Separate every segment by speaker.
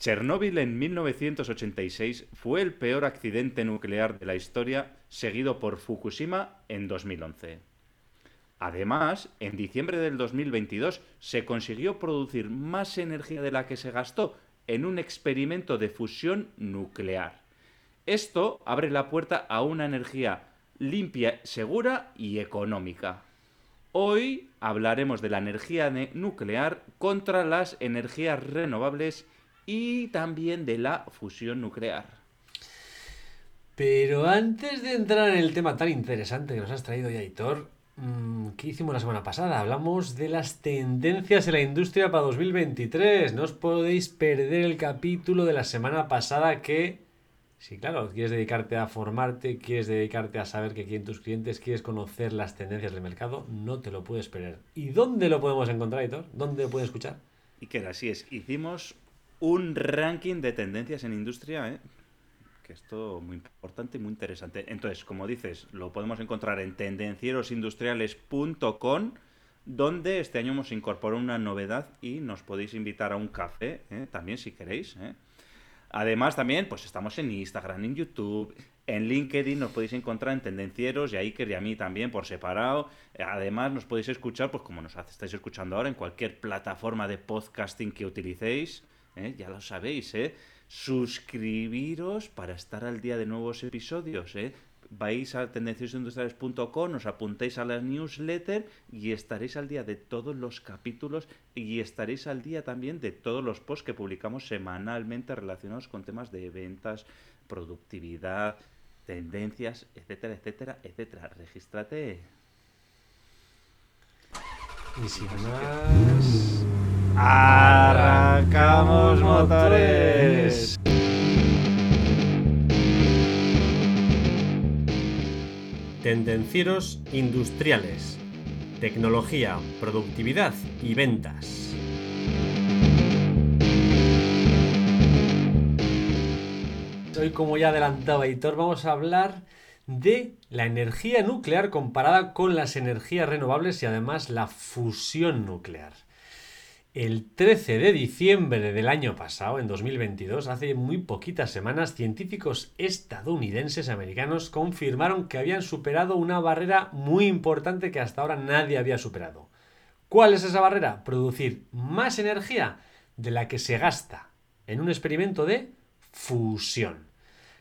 Speaker 1: Chernóbil en 1986 fue el peor accidente nuclear de la historia, seguido por Fukushima en 2011. Además, en diciembre del 2022 se consiguió producir más energía de la que se gastó en un experimento de fusión nuclear. Esto abre la puerta a una energía limpia, segura y económica. Hoy hablaremos de la energía nuclear contra las energías renovables y también de la fusión nuclear.
Speaker 2: Pero antes de entrar en el tema tan interesante que nos has traído ya, Hitor, mm, ¿qué hicimos la semana pasada? Hablamos de las tendencias en la industria para 2023. No os podéis perder el capítulo de la semana pasada que, si claro, quieres dedicarte a formarte, quieres dedicarte a saber qué quieren tus clientes, quieres conocer las tendencias del mercado, no te lo puedes perder. ¿Y dónde lo podemos encontrar, Hitor? ¿Dónde lo puedes escuchar?
Speaker 1: Y que así es, hicimos un ranking de tendencias en industria, ¿eh? que es muy importante y muy interesante. Entonces, como dices, lo podemos encontrar en tendencierosindustriales.com, donde este año hemos incorporado una novedad y nos podéis invitar a un café, ¿eh? también si queréis. ¿eh? Además, también, pues estamos en Instagram, en YouTube, en LinkedIn nos podéis encontrar en Tendencieros y a Iker y a mí también por separado. Además, nos podéis escuchar, pues como nos estáis escuchando ahora, en cualquier plataforma de podcasting que utilicéis. ¿Eh? ya lo sabéis, ¿eh? Suscribiros para estar al día de nuevos episodios, ¿eh? Vais a tendenciosindustriales.com, os apuntéis a la newsletter y estaréis al día de todos los capítulos y estaréis al día también de todos los posts que publicamos semanalmente relacionados con temas de ventas, productividad, tendencias, etcétera, etcétera, etcétera. Regístrate.
Speaker 2: Y sin más...
Speaker 1: ¡Arrancamos motores!
Speaker 2: Tendencieros industriales. Tecnología, productividad y ventas. Hoy, como ya adelantaba Hitor, vamos a hablar de la energía nuclear comparada con las energías renovables y además la fusión nuclear. El 13 de diciembre del año pasado, en 2022, hace muy poquitas semanas, científicos estadounidenses americanos confirmaron que habían superado una barrera muy importante que hasta ahora nadie había superado. ¿Cuál es esa barrera? Producir más energía de la que se gasta en un experimento de fusión.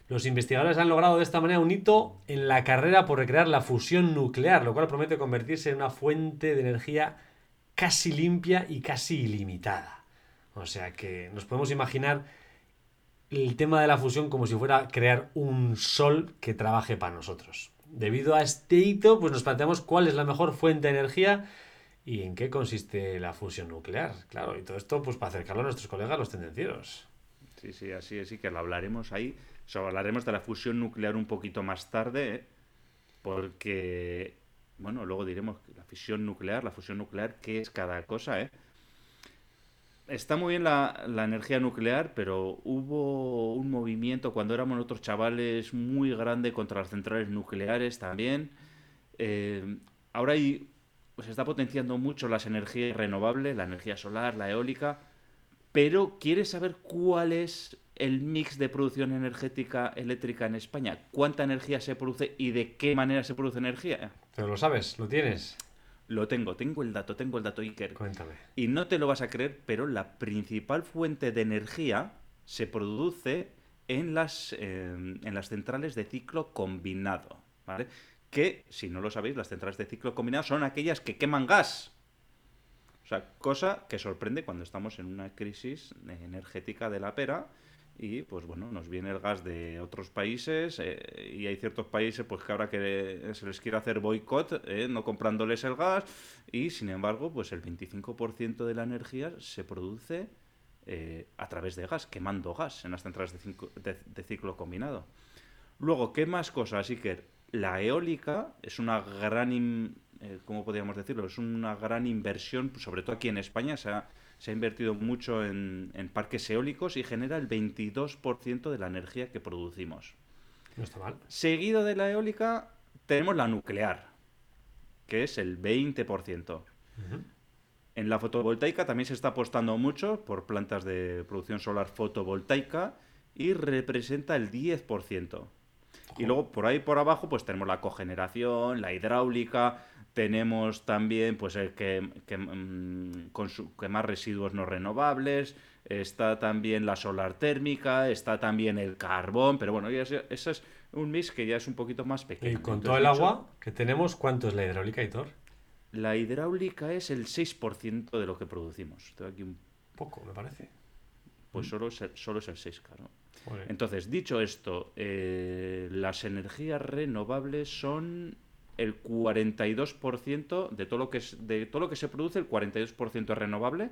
Speaker 2: Los investigadores han logrado de esta manera un hito en la carrera por recrear la fusión nuclear, lo cual promete convertirse en una fuente de energía casi limpia y casi ilimitada. O sea que nos podemos imaginar el tema de la fusión como si fuera crear un sol que trabaje para nosotros. Debido a este hito, pues nos planteamos cuál es la mejor fuente de energía y en qué consiste la fusión nuclear. Claro, y todo esto pues para acercarlo a nuestros colegas los tendencieros.
Speaker 1: Sí, sí, así es, y que lo hablaremos ahí. Hablaremos de la fusión nuclear un poquito más tarde, ¿eh? porque bueno, luego diremos la fisión nuclear, la fusión nuclear, qué es cada cosa, ¿eh? Está muy bien la, energía nuclear, pero hubo un movimiento cuando éramos otros chavales muy grande contra las centrales nucleares también. Eh, ahora hay, pues se está potenciando mucho las energías renovables, la energía solar, la eólica, pero ¿quieres saber cuál es el mix de producción energética eléctrica en España? ¿Cuánta energía se produce y de qué manera se produce energía?
Speaker 2: Pero lo sabes, lo tienes.
Speaker 1: Lo tengo, tengo el dato, tengo el dato Iker.
Speaker 2: Cuéntame.
Speaker 1: Y no te lo vas a creer, pero la principal fuente de energía se produce en las, em, en las centrales de ciclo combinado, ¿vale? Que, si no lo sabéis, las centrales de ciclo combinado son aquellas que queman gas. O sea, cosa que sorprende cuando estamos en una crisis energética de la pera y pues bueno, nos viene el gas de otros países eh, y hay ciertos países pues que ahora que se les quiere hacer boicot, eh, no comprándoles el gas y sin embargo pues el 25% de la energía se produce eh, a través de gas, quemando gas en las centrales de, de, ciclo combinado. Luego, ¿qué más cosas, Iker? La eólica es una gran, ¿cómo podríamos decirlo? Es una gran inversión, sobre todo aquí en España, se ha se ha invertido mucho en, parques eólicos y genera el 22% de la energía que producimos.
Speaker 2: No está mal.
Speaker 1: Seguido de la eólica, tenemos la nuclear, que es el 20%. En la fotovoltaica también se está apostando mucho por plantas de producción solar fotovoltaica y representa el 10%. Y luego por ahí por abajo pues tenemos la cogeneración, la hidráulica, tenemos también pues el que, que, mm, quemar residuos no renovables, está también la solar térmica, está también el carbón, pero bueno, ese, es un mix que ya es un poquito más pequeño.
Speaker 2: Y con todo el agua que tenemos, ¿cuánto es la hidráulica, Hitor?
Speaker 1: La hidráulica es el 6% de lo que producimos. Tengo aquí un...
Speaker 2: Poco, me parece.
Speaker 1: Pues solo es el, solo es el 6, claro. Entonces, dicho esto, eh, las energías renovables son el 42% de todo lo que es, de todo lo que se produce, el 42% es renovable,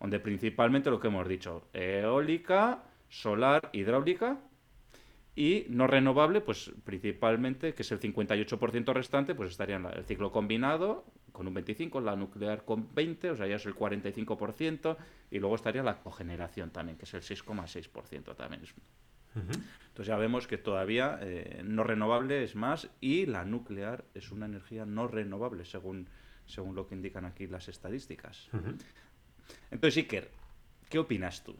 Speaker 1: donde principalmente lo que hemos dicho, eólica, solar, hidráulica y no renovable, pues principalmente, que es el 58% restante, pues estaría en el ciclo combinado con un 25, la nuclear con 20, o sea, ya es el 45%, y luego estaría la cogeneración también, que es el 6,6% también. Entonces ya vemos que todavía eh, no renovable es más y la nuclear es una energía no renovable, según, según lo que indican aquí las estadísticas. Entonces, Iker, ¿qué opinas tú?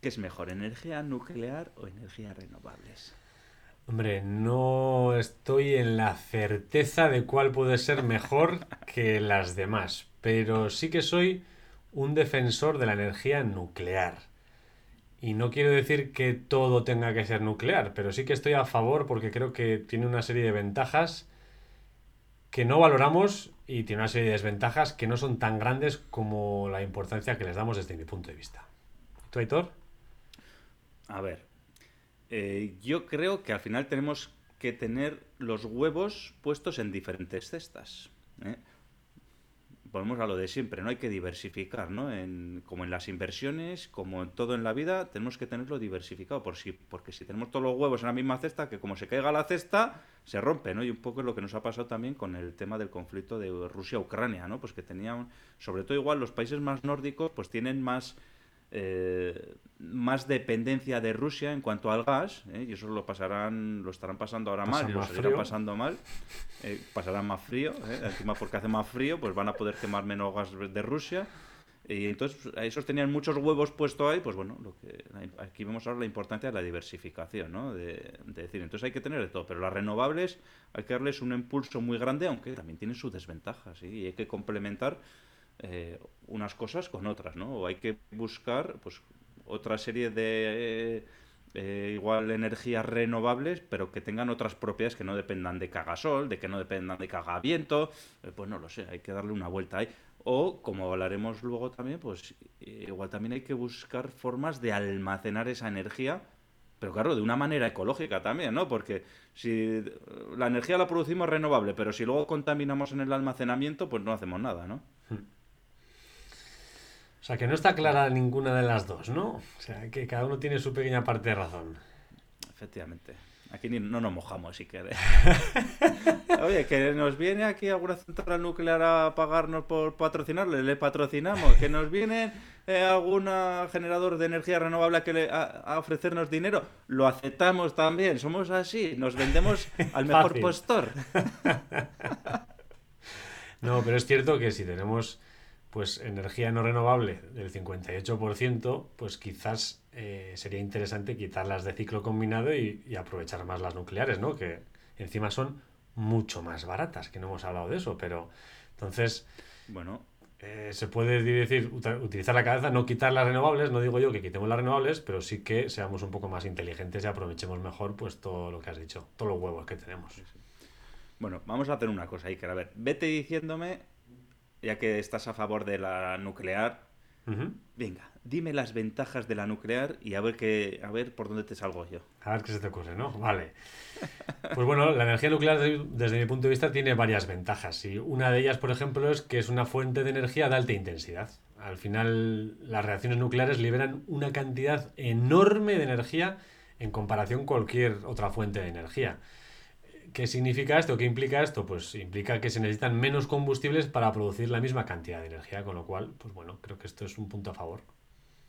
Speaker 1: ¿Qué es mejor, energía nuclear o energías renovables?
Speaker 2: Hombre, no estoy en la certeza de cuál puede ser mejor que las demás, pero sí que soy un defensor de la energía nuclear. Y no quiero decir que todo tenga que ser nuclear, pero sí que estoy a favor porque creo que tiene una serie de ventajas que no valoramos y tiene una serie de desventajas que no son tan grandes como la importancia que les damos desde mi punto de vista. ¿Tú, Aitor?
Speaker 1: A ver, eh, yo creo que al final tenemos que tener los huevos puestos en diferentes cestas. ¿eh? Volvemos a lo de siempre, ¿no? Hay que diversificar, ¿no? En, como en las inversiones, como en todo en la vida, tenemos que tenerlo diversificado, por si, porque si tenemos todos los huevos en la misma cesta, que como se caiga la cesta, se rompe, ¿no? Y un poco es lo que nos ha pasado también con el tema del conflicto de Rusia-Ucrania, ¿no? Pues que tenían, sobre todo igual los países más nórdicos, pues tienen más eh, más dependencia de Rusia en cuanto al gas, ¿eh? y eso lo pasarán, lo estarán pasando ahora mal y lo seguirán pasando mal, eh, pasarán más frío, encima porque hace más frío, pues van a poder quemar menos gas de Rusia. Y entonces esos tenían muchos huevos puestos ahí, pues bueno, lo que aquí vemos ahora la importancia de la diversificación, ¿no? De, de, decir, entonces hay que tener de todo, pero las renovables hay que darles un impulso muy grande, aunque también tienen sus desventajas, y hay que complementar eh, unas cosas con otras, ¿no? O hay que buscar pues otra serie de eh, igual energías renovables, pero que tengan otras propiedades que no dependan de cagasol, de que no dependan de cagaviento, eh, pues no lo sé, hay que darle una vuelta ahí. O, como hablaremos luego también, pues igual también hay que buscar formas de almacenar esa energía, pero claro, de una manera ecológica también, ¿no? Porque si la energía la producimos renovable, pero si luego contaminamos en el almacenamiento, pues no hacemos nada, ¿no?
Speaker 2: O sea, que no está clara ninguna de las dos, ¿no? O sea, que cada uno tiene su pequeña parte de razón.
Speaker 1: Efectivamente. Aquí no nos mojamos, si quieres. Oye, que nos viene aquí alguna central nuclear a pagarnos por patrocinarle, le patrocinamos. Que nos viene eh, algún generador de energía renovable que le, a, ofrecernos dinero, lo aceptamos también. Somos así, nos vendemos al mejor postor.
Speaker 2: no, pero es cierto que si tenemos pues energía no renovable del 58%, pues quizás eh, sería interesante quitarlas de ciclo combinado y, aprovechar más las nucleares, ¿no? Que encima son mucho más baratas, que no hemos hablado de eso, pero entonces,
Speaker 1: bueno,
Speaker 2: eh, se puede decir, utilizar la cabeza, no quitar las renovables, no digo yo que quitemos las renovables, pero sí que seamos un poco más inteligentes y aprovechemos mejor pues todo lo que has dicho, todos los huevos que tenemos.
Speaker 1: Bueno, vamos a hacer una cosa, Iker. A ver, vete diciéndome ya que estás a favor de la nuclear, venga, dime las ventajas de la nuclear y a ver qué, a ver por dónde te salgo yo.
Speaker 2: A ver qué se te ocurre, ¿no? Vale. Pues bueno, la energía nuclear desde mi punto de vista tiene varias ventajas y una de ellas, por ejemplo, es que es una fuente de energía de alta intensidad. Al final, las reacciones nucleares liberan una cantidad enorme de energía en comparación con cualquier otra fuente de energía. ¿Qué significa esto? ¿Qué implica esto? Pues implica que se necesitan menos combustibles para producir la misma cantidad de energía, con lo cual, pues bueno, creo que esto es un punto a favor.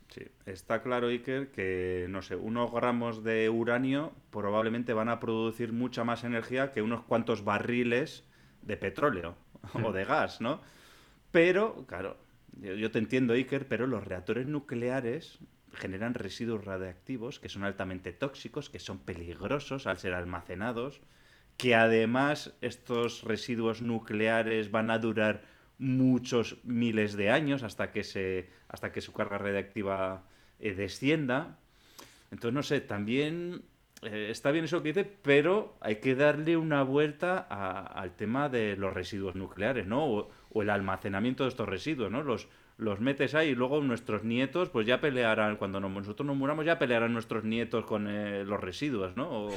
Speaker 1: Sí, está claro, Iker, que, no sé, unos gramos de uranio probablemente van a producir mucha más energía que unos cuantos barriles de petróleo o de gas, ¿no? Pero, claro, yo te entiendo, Iker, pero los reactores nucleares generan residuos radiactivos que son altamente tóxicos, que son peligrosos al ser almacenados, que además estos residuos nucleares van a durar muchos miles de años hasta que se hasta que su carga radiactiva eh, descienda. Entonces no sé, también eh, está bien eso que dice, pero hay que darle una vuelta al tema de los residuos nucleares, ¿no? O, o, el almacenamiento de estos residuos, ¿no? Los, los metes ahí y luego nuestros nietos pues ya pelearán, cuando nosotros nos muramos ya pelearán nuestros nietos con eh, los residuos, ¿no?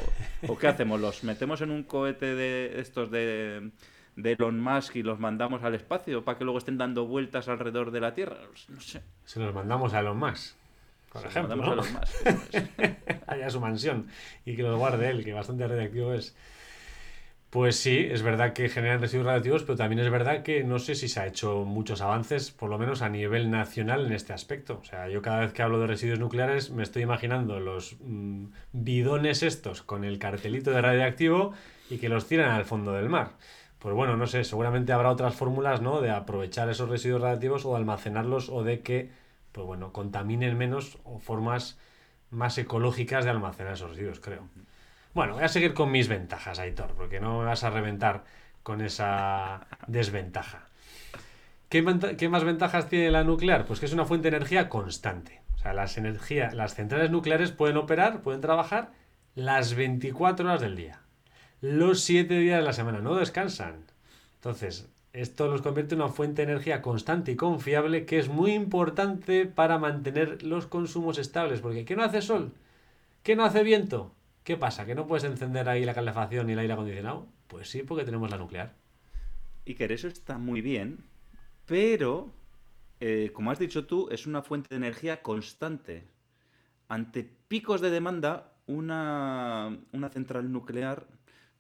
Speaker 1: O, qué hacemos, los metemos en un cohete de estos de, de Elon Musk y los mandamos al espacio para que luego estén dando vueltas alrededor de la Tierra, no sé.
Speaker 2: Se los mandamos a Elon Musk. Por ejemplo, ¿no? a Elon Musk, Allá a su mansión y que los guarde él, que bastante radiactivo es. Pues sí, es verdad que generan residuos radioactivos, pero también es verdad que no sé si se ha hecho muchos avances, por lo menos a nivel nacional, en este aspecto. O sea, yo cada vez que hablo de residuos nucleares me estoy imaginando los mm, bidones estos con el cartelito de radioactivo y que los tiran al fondo del mar. Pues bueno, no sé, seguramente habrá otras fórmulas, ¿no? De aprovechar esos residuos radiactivos o almacenarlos o de que, pues bueno, contaminen menos o formas más ecológicas de almacenar esos residuos, creo. Bueno, voy a seguir con mis ventajas, Aitor, porque no me vas a reventar con esa desventaja. ¿Qué, más ventajas tiene la nuclear? Pues que es una fuente de energía constante. O sea, las, las centrales nucleares pueden operar, pueden trabajar las 24 horas del día. Los 7 días de la semana, no descansan. Entonces, esto los convierte en una fuente de energía constante y confiable que es muy importante para mantener los consumos estables. Porque ¿qué no hace sol? ¿Qué no hace viento? ¿Qué pasa? ¿Que no puedes encender ahí la calefacción y el aire acondicionado? Pues sí, porque tenemos la nuclear.
Speaker 1: Que eso está muy bien, pero, eh, como has dicho tú, es una fuente de energía constante. Ante picos de demanda, una, una central nuclear,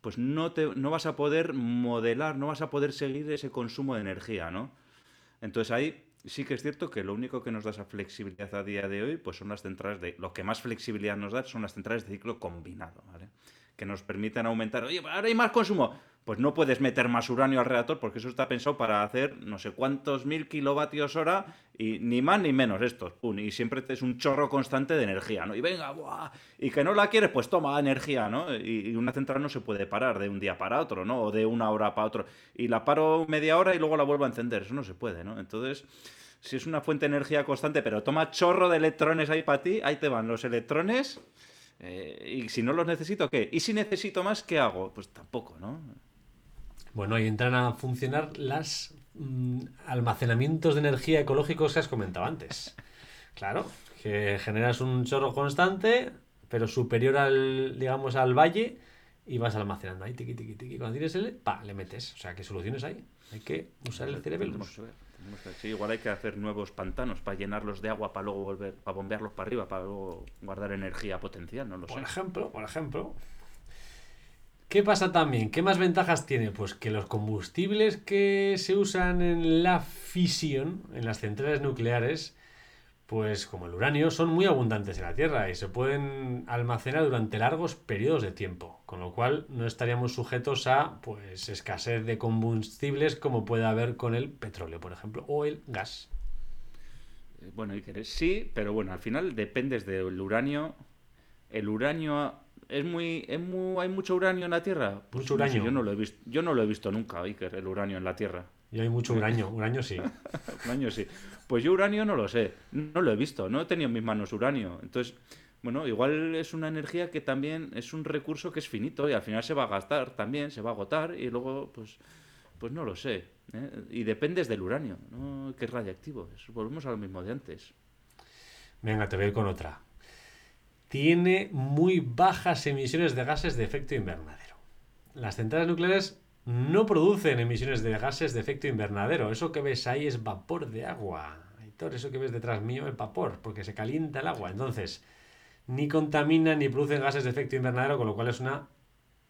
Speaker 1: pues no, te, no vas a poder modelar, no vas a poder seguir ese consumo de energía, ¿no? Entonces ahí sí que es cierto que lo único que nos da esa flexibilidad a día de hoy, pues son las centrales de. Lo que más flexibilidad nos da son las centrales de ciclo combinado, ¿vale? Que nos permiten aumentar. Oye, ahora hay más consumo. Pues no puedes meter más uranio al reactor porque eso está pensado para hacer no sé cuántos mil kilovatios hora y ni más ni menos estos. y siempre es un chorro constante de energía, ¿no? Y venga, ¡buah! y que no la quieres, pues toma energía, ¿no? Y, una central no se puede parar de un día para otro, ¿no? O de una hora para otro. Y la paro media hora y luego la vuelvo a encender. Eso no se puede, ¿no? Entonces si es una fuente de energía constante, pero toma chorro de electrones ahí para ti, ahí te van los electrones. Eh, y si no los necesito, ¿qué? Y si necesito más, ¿qué hago? Pues tampoco, ¿no?
Speaker 2: Bueno, ahí entran a funcionar los mm, almacenamientos de energía ecológicos que has comentado antes. Claro, que generas un chorro constante, pero superior al, digamos, al valle, y vas almacenando ahí, tiqui, tiqui, tiqui. Cuando tienes el, pa, le metes. O sea, ¿qué soluciones hay? Hay que usar el cerebro.
Speaker 1: Sí, igual hay que hacer nuevos pantanos para llenarlos de agua para luego volver, para bombearlos para arriba, para luego guardar energía potencial, no lo
Speaker 2: por ejemplo, por ejemplo. ¿Qué pasa también? ¿Qué más ventajas tiene? Pues que los combustibles que se usan en la fisión, en las centrales nucleares, pues como el uranio, son muy abundantes en la Tierra y se pueden almacenar durante largos periodos de tiempo, con lo cual no estaríamos sujetos a pues escasez de combustibles como puede haber con el petróleo, por ejemplo, o el gas.
Speaker 1: Eh, bueno, sí, pero bueno, al final dependes del uranio. El uranio es muy, es muy, hay mucho uranio en la Tierra.
Speaker 2: Pues mucho uranio.
Speaker 1: yo no lo he visto, yo no lo he visto nunca, Iker, el uranio en la Tierra.
Speaker 2: Y hay mucho uranio, uranio sí.
Speaker 1: uranio sí. Pues yo uranio no lo sé, no lo he visto, no he tenido en mis manos uranio. Entonces, bueno, igual es una energía que también es un recurso que es finito y al final se va a gastar también, se va a agotar y luego, pues, pues no lo sé. ¿eh? Y dependes del uranio, ¿no? que es radiactivo. Volvemos a lo mismo de antes.
Speaker 2: Venga, te voy a ir con otra. Tiene muy bajas emisiones de gases de efecto invernadero. Las centrales nucleares no producen emisiones de gases de efecto invernadero. Eso que ves ahí es vapor de agua. Eso que ves detrás mío es vapor, porque se calienta el agua. Entonces, ni contaminan ni producen gases de efecto invernadero, con lo cual es una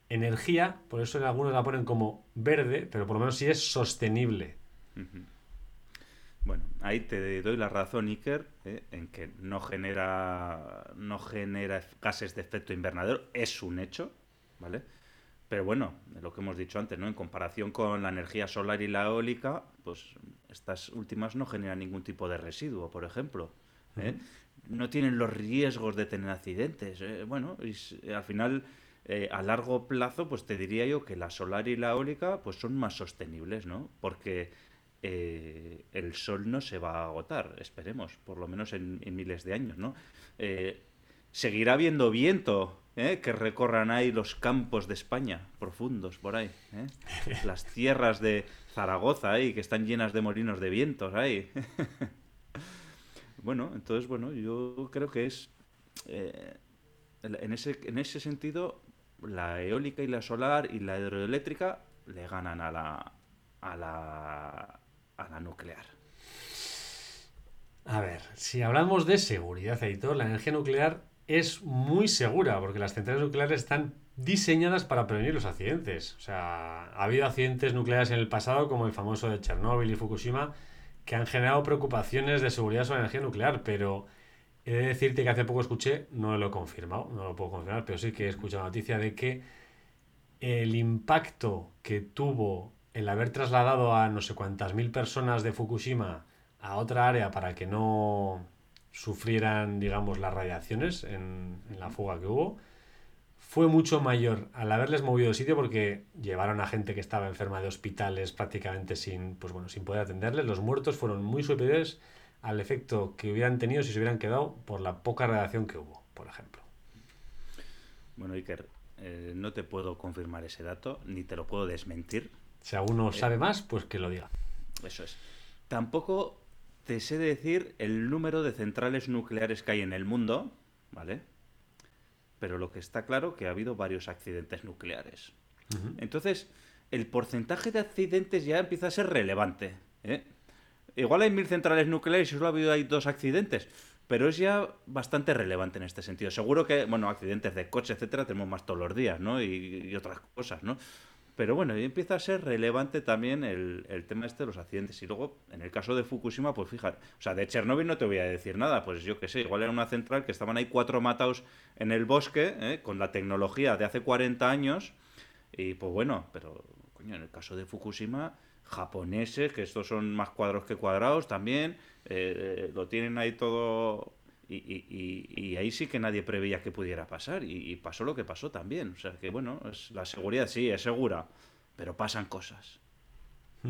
Speaker 2: energía, por eso en algunos la ponen como verde, pero por lo menos sí es sostenible.
Speaker 1: Bueno, ahí te doy la razón, Iker, ¿eh? en que no genera, no genera gases de efecto invernadero, es un hecho, ¿vale? Pero bueno, lo que hemos dicho antes, ¿no? En comparación con la energía solar y la eólica, pues estas últimas no generan ningún tipo de residuo, por ejemplo. ¿eh? No tienen los riesgos de tener accidentes. ¿eh? Bueno, al final, eh, a largo plazo, pues te diría yo que la solar y la eólica pues son más sostenibles, ¿no? Porque el sol no se va a agotar, esperemos, por lo menos en, en miles de años, ¿no? seguirá habiendo viento ¿eh? que recorran ahí los campos de España, profundos por ahí. ¿eh? Las tierras de Zaragoza ahí, que están llenas de molinos de vientos ahí. bueno, entonces, bueno, yo creo que es... Eh, en, ese, en ese sentido, la eólica y la solar y la hidroeléctrica le ganan a la, a la, a nuclear.
Speaker 2: A ver, si hablamos de seguridad, editor, la energía nuclear es muy segura, porque las centrales nucleares están diseñadas para prevenir los accidentes. O sea, ha habido accidentes nucleares en el pasado, como el famoso de Chernóbil y Fukushima, que han generado preocupaciones de seguridad sobre la energía nuclear, pero he de decirte que hace poco escuché, no lo he confirmado, no lo puedo confirmar, pero sí que he escuchado noticia de que el impacto que tuvo el haber trasladado a no sé cuántas mil personas de Fukushima a otra área para que no sufrieran, digamos, las radiaciones en, la fuga que hubo, fue mucho mayor al haberles movido de sitio porque llevaron a gente que estaba enferma de hospitales prácticamente sin, pues bueno, sin poder atenderles. Los muertos fueron muy superiores al efecto que hubieran tenido si se hubieran quedado por la poca radiación que hubo, por ejemplo.
Speaker 1: Bueno, Iker, eh, no te puedo confirmar ese dato, ni te lo puedo desmentir.
Speaker 2: Si alguno eh, sabe más, pues que lo diga.
Speaker 1: Eso es. Tampoco te sé decir el número de centrales nucleares que hay en el mundo, ¿vale? Pero lo que está claro que ha habido varios accidentes nucleares. Entonces, el porcentaje de accidentes ya empieza a ser relevante. ¿eh? Igual hay mil centrales nucleares y solo ha habido ahí dos accidentes, pero es ya bastante relevante en este sentido. Seguro que, bueno, accidentes de coche, etcétera, tenemos más todos los días, ¿no? Y, y otras cosas, ¿no? Pero bueno, y empieza a ser relevante también el, tema este de los accidentes. Y luego, en el caso de Fukushima, pues fíjate, o sea, de Chernóbil no te voy a decir nada, pues yo qué sé, igual era una central que estaban ahí cuatro matados en el bosque, ¿eh? con la tecnología de hace 40 años, y pues bueno, pero coño, en el caso de Fukushima, japoneses, que estos son más cuadros que cuadrados también, eh, lo tienen ahí todo y, ahí sí que nadie preveía que pudiera pasar. Y, pasó lo que pasó también. O sea que, bueno, es, la seguridad sí, es segura, pero pasan cosas.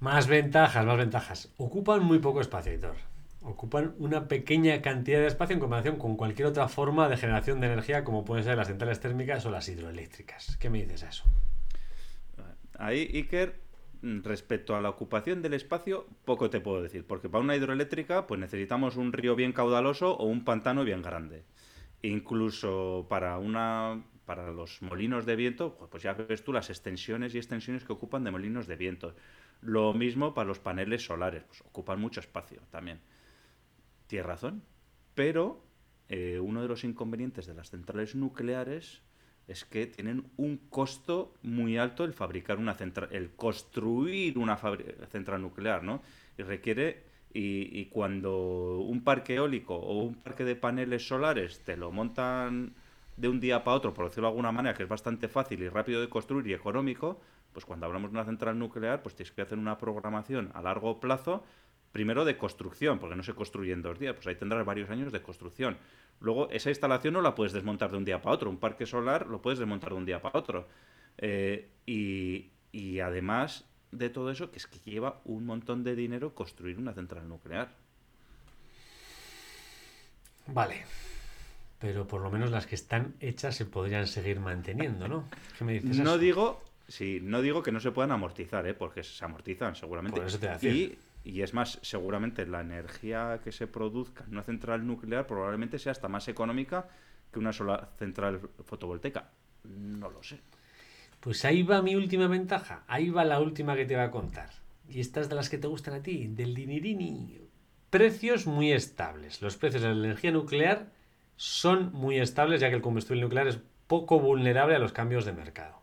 Speaker 2: más ventajas, más ventajas. Ocupan muy poco espacio, editor. Ocupan una pequeña cantidad de espacio en comparación con cualquier otra forma de generación de energía, como pueden ser las centrales térmicas o las hidroeléctricas. ¿Qué me dices a eso?
Speaker 1: Ahí, Iker, respecto a la ocupación del espacio, poco te puedo decir, porque para una hidroeléctrica pues necesitamos un río bien caudaloso o un pantano bien grande. Incluso para una para los molinos de viento, pues, pues ya ves tú las extensiones y extensiones que ocupan de molinos de viento. Lo mismo para los paneles solares, pues ocupan mucho espacio también. Tienes razón, pero eh, uno de los inconvenientes de las centrales nucleares es que tienen un costo muy alto el fabricar una central, el construir una central nuclear, ¿no? Y requiere, y, y, cuando un parque eólico o un parque de paneles solares te lo montan de un día para otro, por decirlo de alguna manera, que es bastante fácil y rápido de construir y económico, pues cuando hablamos de una central nuclear, pues tienes que hacer una programación a largo plazo, primero de construcción, porque no se construye en dos días, pues ahí tendrás varios años de construcción Luego, esa instalación no la puedes desmontar de un día para otro. Un parque solar lo puedes desmontar de un día para otro. Eh, y, además de todo eso, que es que lleva un montón de dinero construir una central nuclear.
Speaker 2: Vale. Pero por lo menos las que están hechas se podrían seguir manteniendo, ¿no?
Speaker 1: ¿Qué me dices no digo, sí, no digo que no se puedan amortizar, ¿eh? porque se amortizan seguramente. Por eso te y y es más, seguramente la energía que se produzca en una central nuclear probablemente sea hasta más económica que una sola central fotovoltaica. No lo sé.
Speaker 2: Pues ahí va mi última ventaja. Ahí va la última que te va a contar. Y estas de las que te gustan a ti, del dinirini. Precios muy estables. Los precios de la energía nuclear son muy estables ya que el combustible nuclear es poco vulnerable a los cambios de mercado.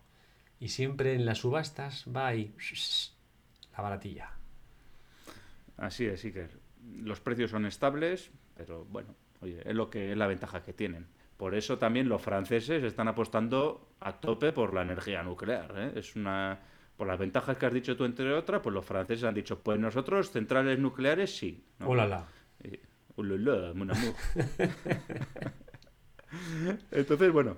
Speaker 2: Y siempre en las subastas va ahí la baratilla.
Speaker 1: Así es, que los precios son estables, pero bueno, oye, es lo que es la ventaja que tienen. Por eso también los franceses están apostando a tope por la energía nuclear. ¿eh? Es una, por las ventajas que has dicho tú, entre otras, pues los franceses han dicho, pues nosotros centrales nucleares sí.
Speaker 2: ¿no? Hola,
Speaker 1: Entonces, bueno,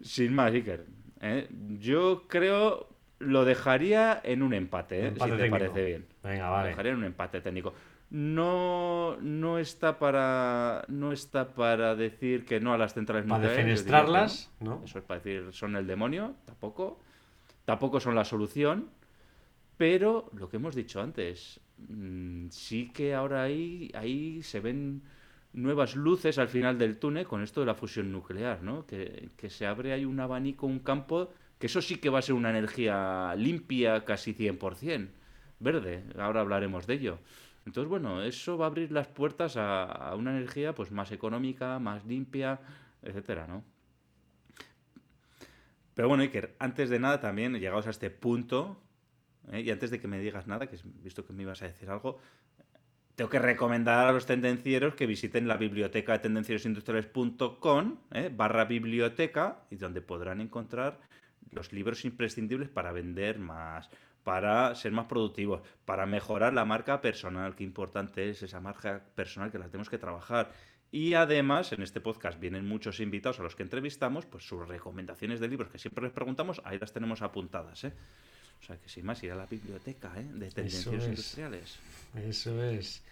Speaker 1: sin más, Iker. ¿eh? Yo creo lo dejaría en un empate, ¿eh? si te parece bien.
Speaker 2: Venga, vale.
Speaker 1: Lo dejaría en un empate técnico. No, no está para no está para decir que no a las centrales
Speaker 2: nucleares. Para defenestrarlas, ¿no?
Speaker 1: Eso es para decir son el demonio, tampoco. Tampoco son la solución. Pero lo que hemos dicho antes, mm, sí que ahora ahí, ahí se ven nuevas luces al final del túnel con esto de la fusión nuclear, ¿no? Que, que se abre ahí un abanico, un campo, que eso sí que va a ser una energía limpia casi 100%, verde. Ahora hablaremos de ello. Entonces, bueno, eso va a abrir las puertas a, una energía pues más económica, más limpia, etcétera, ¿no? Pero bueno, Iker, antes de nada también, llegados a este punto, ¿eh? y antes de que me digas nada, que visto que me ibas a decir algo, tengo que recomendar a los tendencieros que visiten la biblioteca de tendencierosindustriales.com ¿eh? barra biblioteca y donde podrán encontrar los libros imprescindibles para vender más, para ser más productivos, para mejorar la marca personal. Qué importante es esa marca personal que la tenemos que trabajar. Y además, en este podcast vienen muchos invitados a los que entrevistamos, pues sus recomendaciones de libros que siempre les preguntamos, ahí las tenemos apuntadas. ¿eh? O sea que sin más, ir a la biblioteca ¿eh? de tendencias industriales.
Speaker 2: Eso es.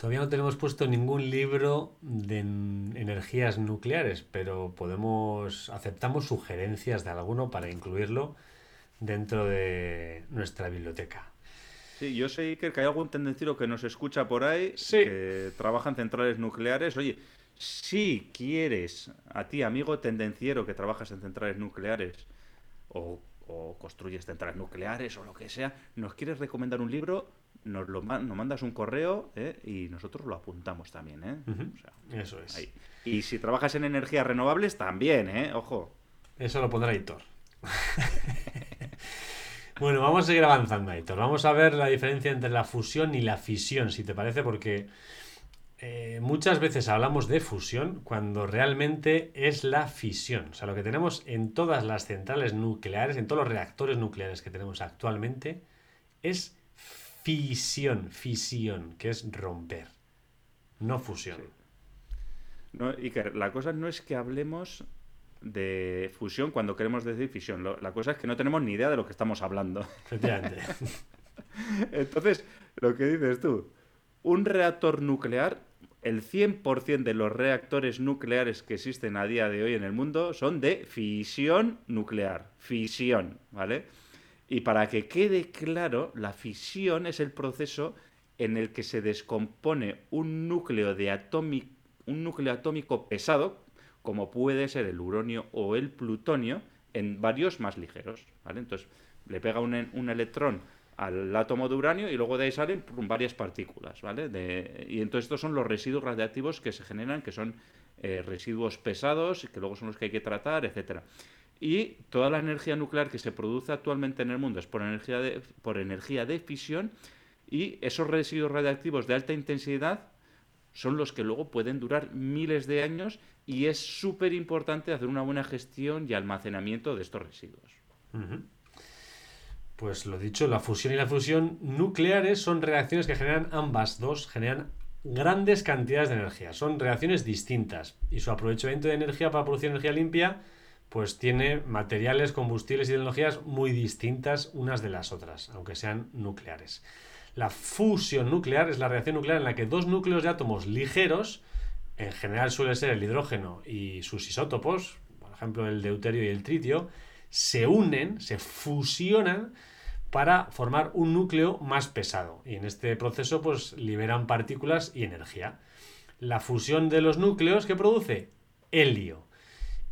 Speaker 2: Todavía no tenemos puesto ningún libro de energías nucleares, pero podemos aceptamos sugerencias de alguno para incluirlo dentro de nuestra biblioteca.
Speaker 1: Sí, yo sé que hay algún tendenciero que nos escucha por ahí, que trabaja en centrales nucleares. Oye, si quieres, a ti, amigo tendenciero que trabajas en centrales nucleares, o, construyes centrales nucleares, o lo que sea, nos quieres recomendar un libro, nos lo nos mandas un correo ¿eh? y nosotros lo apuntamos también. ¿eh?
Speaker 2: Eso es.
Speaker 1: Y si trabajas en energías renovables, también, ¿eh? Ojo.
Speaker 2: Eso lo pondrá Hitor. bueno, vamos a seguir avanzando, Aitor. Vamos a ver la diferencia entre la fusión y la fisión, si te parece, porque eh, muchas veces hablamos de fusión cuando realmente es la fisión. O sea, lo que tenemos en todas las centrales nucleares, en todos los reactores nucleares que tenemos actualmente, es fisión, fisión, que es romper, no fusión.
Speaker 1: No, Iker, la cosa no es que hablemos de fusión cuando queremos decir fisión. la cosa es que no tenemos ni idea de lo que estamos hablando.
Speaker 2: Efectivamente.
Speaker 1: Entonces, lo que dices tú, un reactor nuclear, el 100% de los reactores nucleares que existen a día de hoy en el mundo son de fisión nuclear. Fisión, ¿vale? Y para que quede claro, la fisión es el proceso en el que se descompone un núcleo de atómico un núcleo atómico pesado, como puede ser el uranio o el plutonio, en varios más ligeros. ¿vale? Entonces, le pega un, un electrón al átomo de uranio y luego de ahí salen varias partículas. ¿vale? De, y entonces estos son los residuos radiactivos que se generan, que son eh, residuos pesados, que luego son los que hay que tratar, etcétera. Y toda la energía nuclear que se produce actualmente en el mundo es por energía de, por energía de fisión y esos residuos radiactivos de alta intensidad son los que luego pueden durar miles de años y es súper importante hacer una buena gestión y almacenamiento de estos residuos.
Speaker 2: Pues lo dicho, la fusión y la fusión nucleares son reacciones que generan ambas dos, generan grandes cantidades de energía. Son reacciones distintas y su aprovechamiento de energía para producir energía limpia pues tiene materiales, combustibles y tecnologías muy distintas unas de las otras, aunque sean nucleares. La fusión nuclear es la reacción nuclear en la que dos núcleos de átomos ligeros en general suele ser el hidrógeno y sus isótopos, por ejemplo el deuterio y el tritio, se unen, se fusionan para formar un núcleo más pesado. Y en este proceso pues liberan partículas y energía. La fusión de los núcleos que produce helio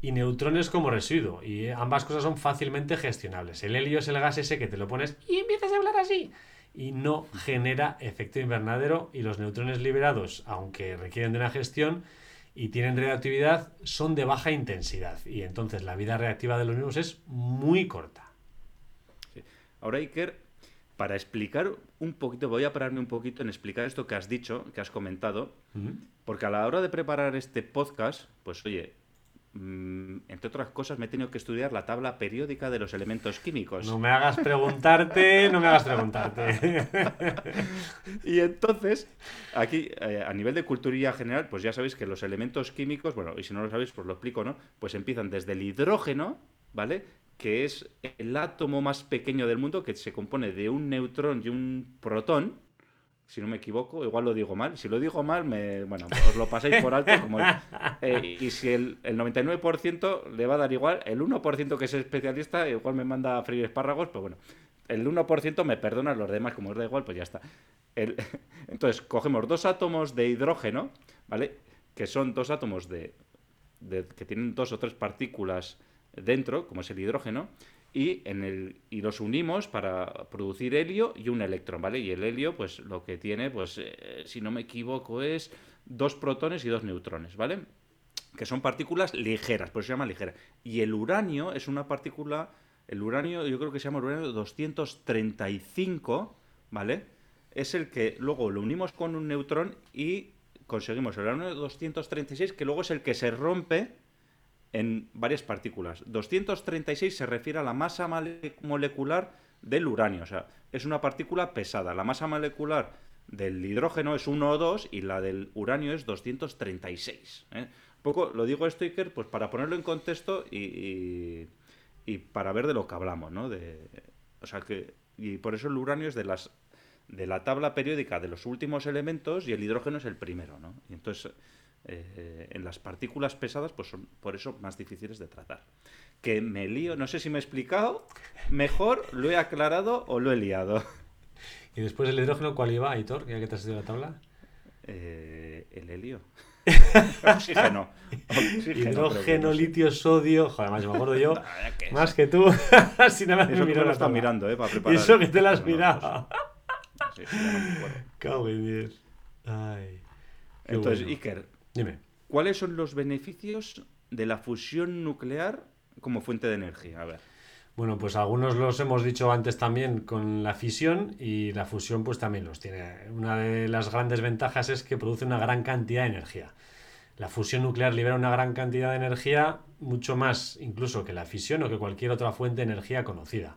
Speaker 2: y neutrones como residuo. Y ambas cosas son fácilmente gestionables. El helio es el gas ese que te lo pones y empiezas a hablar así y no genera efecto invernadero y los neutrones liberados, aunque requieren de una gestión y tienen reactividad, son de baja intensidad y entonces la vida reactiva de los mismos es muy corta.
Speaker 1: Ahora Iker, para explicar un poquito, voy a pararme un poquito en explicar esto que has dicho, que has comentado, porque a la hora de preparar este podcast, pues oye, entre otras cosas, me he tenido que estudiar la tabla periódica de los elementos químicos.
Speaker 2: No me hagas preguntarte, no me hagas preguntarte.
Speaker 1: y entonces, aquí, eh, a nivel de cultura general, pues ya sabéis que los elementos químicos, bueno, y si no lo sabéis, pues lo explico, ¿no? Pues empiezan desde el hidrógeno, ¿vale? Que es el átomo más pequeño del mundo, que se compone de un neutrón y un protón, si no me equivoco, igual lo digo mal. Si lo digo mal, me, bueno, os lo pasáis por alto. Eh, y si el, el, 99% le va a dar igual, el 1% que es especialista, igual me manda a freír espárragos, pues bueno, el 1% me perdona, los demás, como os da igual, pues ya está. Entonces, cogemos dos átomos de hidrógeno, ¿vale? Que son dos átomos de, que tienen dos o tres partículas dentro, como es el hidrógeno, y, en el, y los unimos para producir helio y un electrón, ¿vale? Y el helio, pues lo que tiene, pues eh, si no me equivoco, es dos protones y dos neutrones, ¿vale? Que son partículas ligeras, por eso se llama ligera. Y el uranio es una partícula, el uranio yo creo que se llama uranio 235, ¿vale? Es el que luego lo unimos con un neutrón y conseguimos el uranio 236, que luego es el que se rompe en varias partículas. 236 se refiere a la masa molecular del uranio, o sea, es una partícula pesada. La masa molecular del hidrógeno es 1 o 2 y la del uranio es 236. ¿eh? Un poco lo digo esto, Iker, pues para ponerlo en contexto y, y, para ver de lo que hablamos, ¿no? De, o sea que y por eso el uranio es de las de la tabla periódica de los últimos elementos y el hidrógeno es el primero, ¿no? Y entonces eh, en las partículas pesadas, pues son por eso más difíciles de tratar. Que me lío, no sé si me he explicado, mejor lo he aclarado o lo he liado.
Speaker 2: ¿Y después el hidrógeno cuál iba, Aitor? Ya que te has ido la tabla.
Speaker 1: Eh, el helio. Oxígeno.
Speaker 2: Hidrógeno, litio, sodio. Joder, más me acuerdo yo. más que tú. si nada
Speaker 1: me eso lo estás mirando, ¿eh? Para preparar.
Speaker 2: Y eso que te la has mirado. Sí, Cago en Ay.
Speaker 1: Entonces, Iker, ¿Cuáles son los beneficios de la fusión nuclear como fuente de energía? A ver.
Speaker 2: Bueno, pues algunos los hemos dicho antes también con la fisión y la fusión pues también los tiene. Una de las grandes ventajas es que produce una gran cantidad de energía. La fusión nuclear libera una gran cantidad de energía, mucho más incluso que la fisión o que cualquier otra fuente de energía conocida.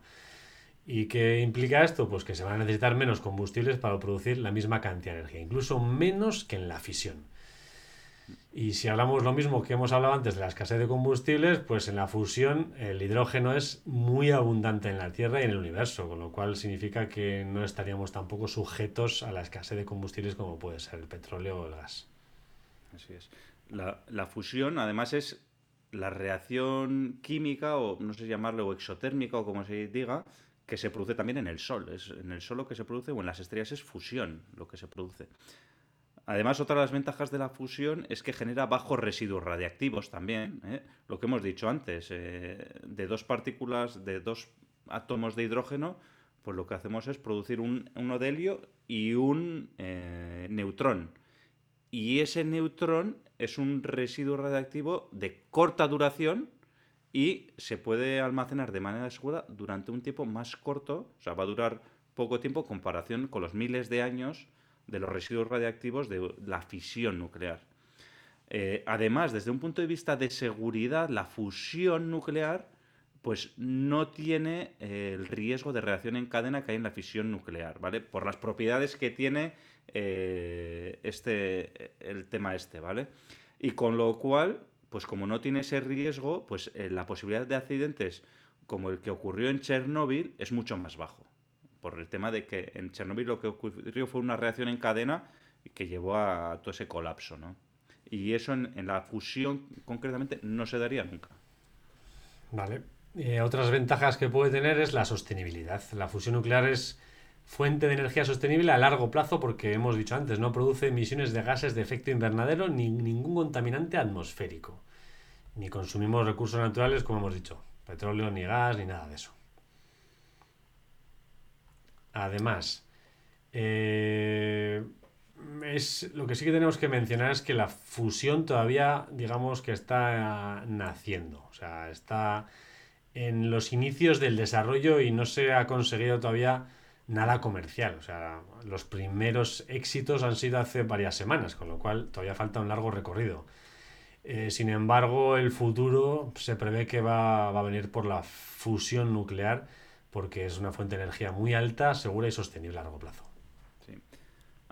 Speaker 2: ¿Y qué implica esto? Pues que se van a necesitar menos combustibles para producir la misma cantidad de energía, incluso menos que en la fisión. Y si hablamos lo mismo que hemos hablado antes de la escasez de combustibles, pues en la fusión el hidrógeno es muy abundante en la Tierra y en el universo, con lo cual significa que no estaríamos tampoco sujetos a la escasez de combustibles como puede ser el petróleo o el gas.
Speaker 1: Así es. La, la fusión, además, es la reacción química, o no sé llamarlo, o exotérmica, o como se diga, que se produce también en el Sol. Es en el Sol lo que se produce, o en las estrellas es fusión lo que se produce. Además, otra de las ventajas de la fusión es que genera bajos residuos radiactivos también. ¿eh? Lo que hemos dicho antes, eh, de dos partículas, de dos átomos de hidrógeno, pues lo que hacemos es producir un, de helio y un eh, neutrón. Y ese neutrón es un residuo radiactivo de corta duración y se puede almacenar de manera segura durante un tiempo más corto, o sea, va a durar poco tiempo en comparación con los miles de años de los residuos radiactivos de la fisión nuclear. Eh, además, desde un punto de vista de seguridad, la fusión nuclear pues no tiene eh, el riesgo de reacción en cadena que hay en la fisión nuclear, ¿vale? Por las propiedades que tiene eh, este, el tema este, ¿vale? Y con lo cual, pues como no tiene ese riesgo, pues la posibilidad de accidentes como el que ocurrió en Chernóbil es mucho más bajo por el tema de que en Chernobyl lo que ocurrió fue una reacción en cadena que llevó a todo ese colapso, ¿no? Y eso en, la fusión concretamente no se daría nunca.
Speaker 2: Vale. Eh, otras ventajas que puede tener es la sostenibilidad. La fusión nuclear es fuente de energía sostenible a largo plazo porque hemos dicho antes, no produce emisiones de gases de efecto invernadero ni ningún contaminante atmosférico. Ni consumimos recursos naturales, como hemos dicho, petróleo, ni gas, ni nada de eso. Además, eh, es, lo que sí que tenemos que mencionar es que la fusión todavía, digamos que está naciendo. O sea, está en los inicios del desarrollo y no se ha conseguido todavía nada comercial. O sea, los primeros éxitos han sido hace varias semanas, con lo cual todavía falta un largo recorrido. Eh, sin embargo, el futuro se prevé que va, va a venir por la fusión nuclear, porque es una fuente de energía muy alta, segura y sostenible a largo plazo.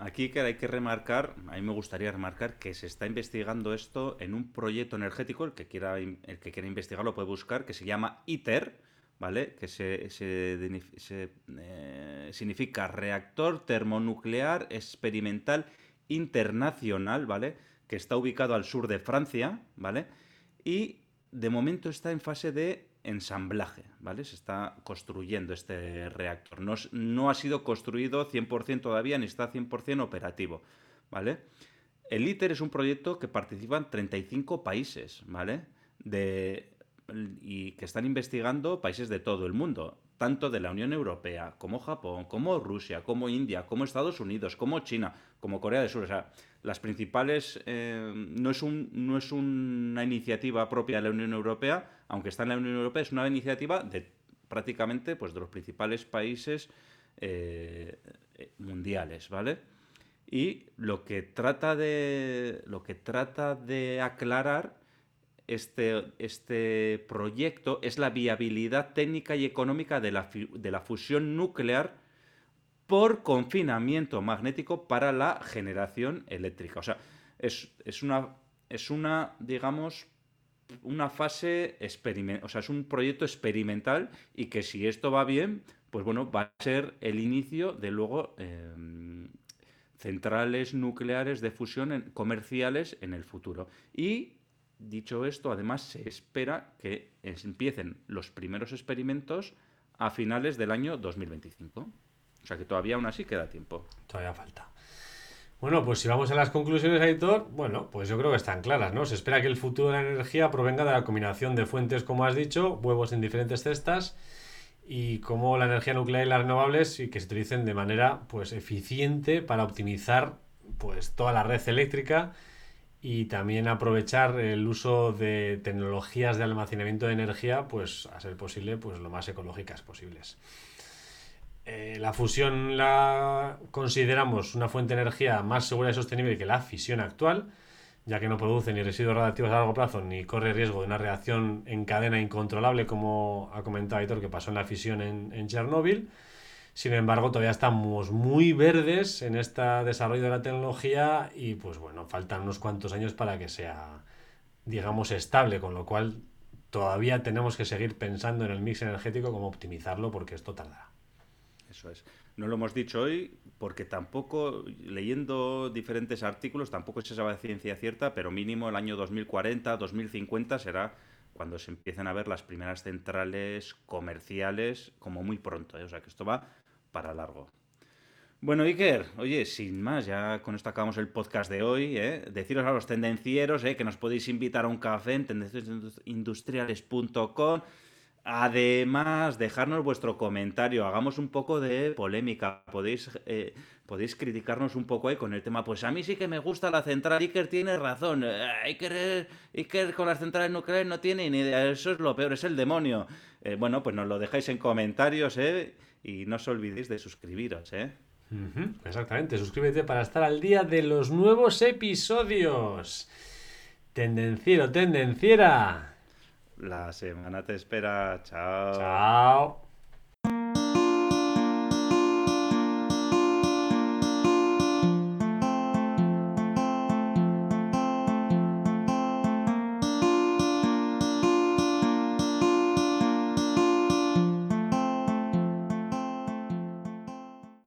Speaker 1: Aquí que hay que remarcar, a mí me gustaría remarcar que se está investigando esto en un proyecto energético, el que quiera, el que quiera investigarlo puede buscar, que se llama ITER, ¿vale? Que se, eh, significa Reactor Termonuclear Experimental Internacional, ¿vale? Que está ubicado al sur de Francia, ¿vale? Y de momento está en fase de ensamblaje, ¿vale? Se está construyendo este reactor. No, no ha sido construido 100% todavía ni está 100% operativo, ¿vale? El ITER es un proyecto que participan 35 países, ¿vale? De, y que están investigando países de todo el mundo, tanto de la Unión Europea, como Japón, como Rusia, como India, como Estados Unidos, como China, como Corea del Sur. O sea, las principales... Eh, no, es una iniciativa propia de la Unión Europea, aunque está en la Unión Europea, es una iniciativa de prácticamente pues, de los principales países eh, mundiales, ¿vale? Y lo que trata de, lo que trata de aclarar este, este proyecto es la viabilidad técnica y económica de la, de la fusión nuclear por confinamiento magnético para la generación eléctrica. O sea, es, una, es una, digamos, una fase experimental, o sea, es un proyecto experimental y que si esto va bien, pues bueno, va a ser el inicio de luego em, centrales nucleares de fusión comerciales en el futuro. Y Dicho esto, además se espera que empiecen los primeros experimentos a finales del año 2025. O sea que todavía aún así queda tiempo.
Speaker 2: Todavía falta. Bueno, pues si vamos a las conclusiones, Aitor, bueno, pues yo creo que están claras, ¿no? Se espera que el futuro de la energía provenga de la combinación de fuentes, como has dicho, huevos en diferentes cestas, y como la energía nuclear y las renovables y que se utilicen de manera pues eficiente para optimizar pues toda la red eléctrica y también aprovechar el uso de tecnologías de almacenamiento de energía, pues a ser posible, pues lo más ecológicas posibles. Eh, la fusión la consideramos una fuente de energía más segura y sostenible que la fisión actual, ya que no produce ni residuos radiactivos a largo plazo ni corre riesgo de una reacción en cadena incontrolable, como ha comentado Aitor, que pasó en la fisión en, en Chernóbil. Sin embargo, todavía estamos muy verdes en este desarrollo de la tecnología y pues bueno, faltan unos cuantos años para que sea, digamos, estable, con lo cual todavía tenemos que seguir pensando en el mix energético, cómo optimizarlo, porque esto tardará.
Speaker 1: Eso es. No lo hemos dicho hoy porque tampoco, leyendo diferentes artículos, tampoco se sabe ciencia cierta, pero mínimo el año 2040, 2050 será cuando se empiecen a ver las primeras centrales comerciales como muy pronto. ¿eh? O sea que esto va para largo. Bueno, Iker, oye, sin más, ya con esto acabamos el podcast de hoy. ¿eh? Deciros a los tendencieros ¿eh? que nos podéis invitar a un café en tendenciosindustriales.com. Además, dejarnos vuestro comentario, hagamos un poco de polémica. Podéis, eh, podéis criticarnos un poco ahí con el tema. Pues a mí sí que me gusta la central. Iker tiene razón. Eh, Iker, Iker con las centrales nucleares no tiene ni idea. Eso es lo peor, es el demonio. Eh, bueno, pues nos lo dejáis en comentarios, ¿eh? Y no os olvidéis de suscribiros, ¿eh?
Speaker 2: exactamente, suscríbete para estar al día de los nuevos episodios. Tendenciero, tendenciera.
Speaker 1: La semana te espera. Chao.
Speaker 2: Chao.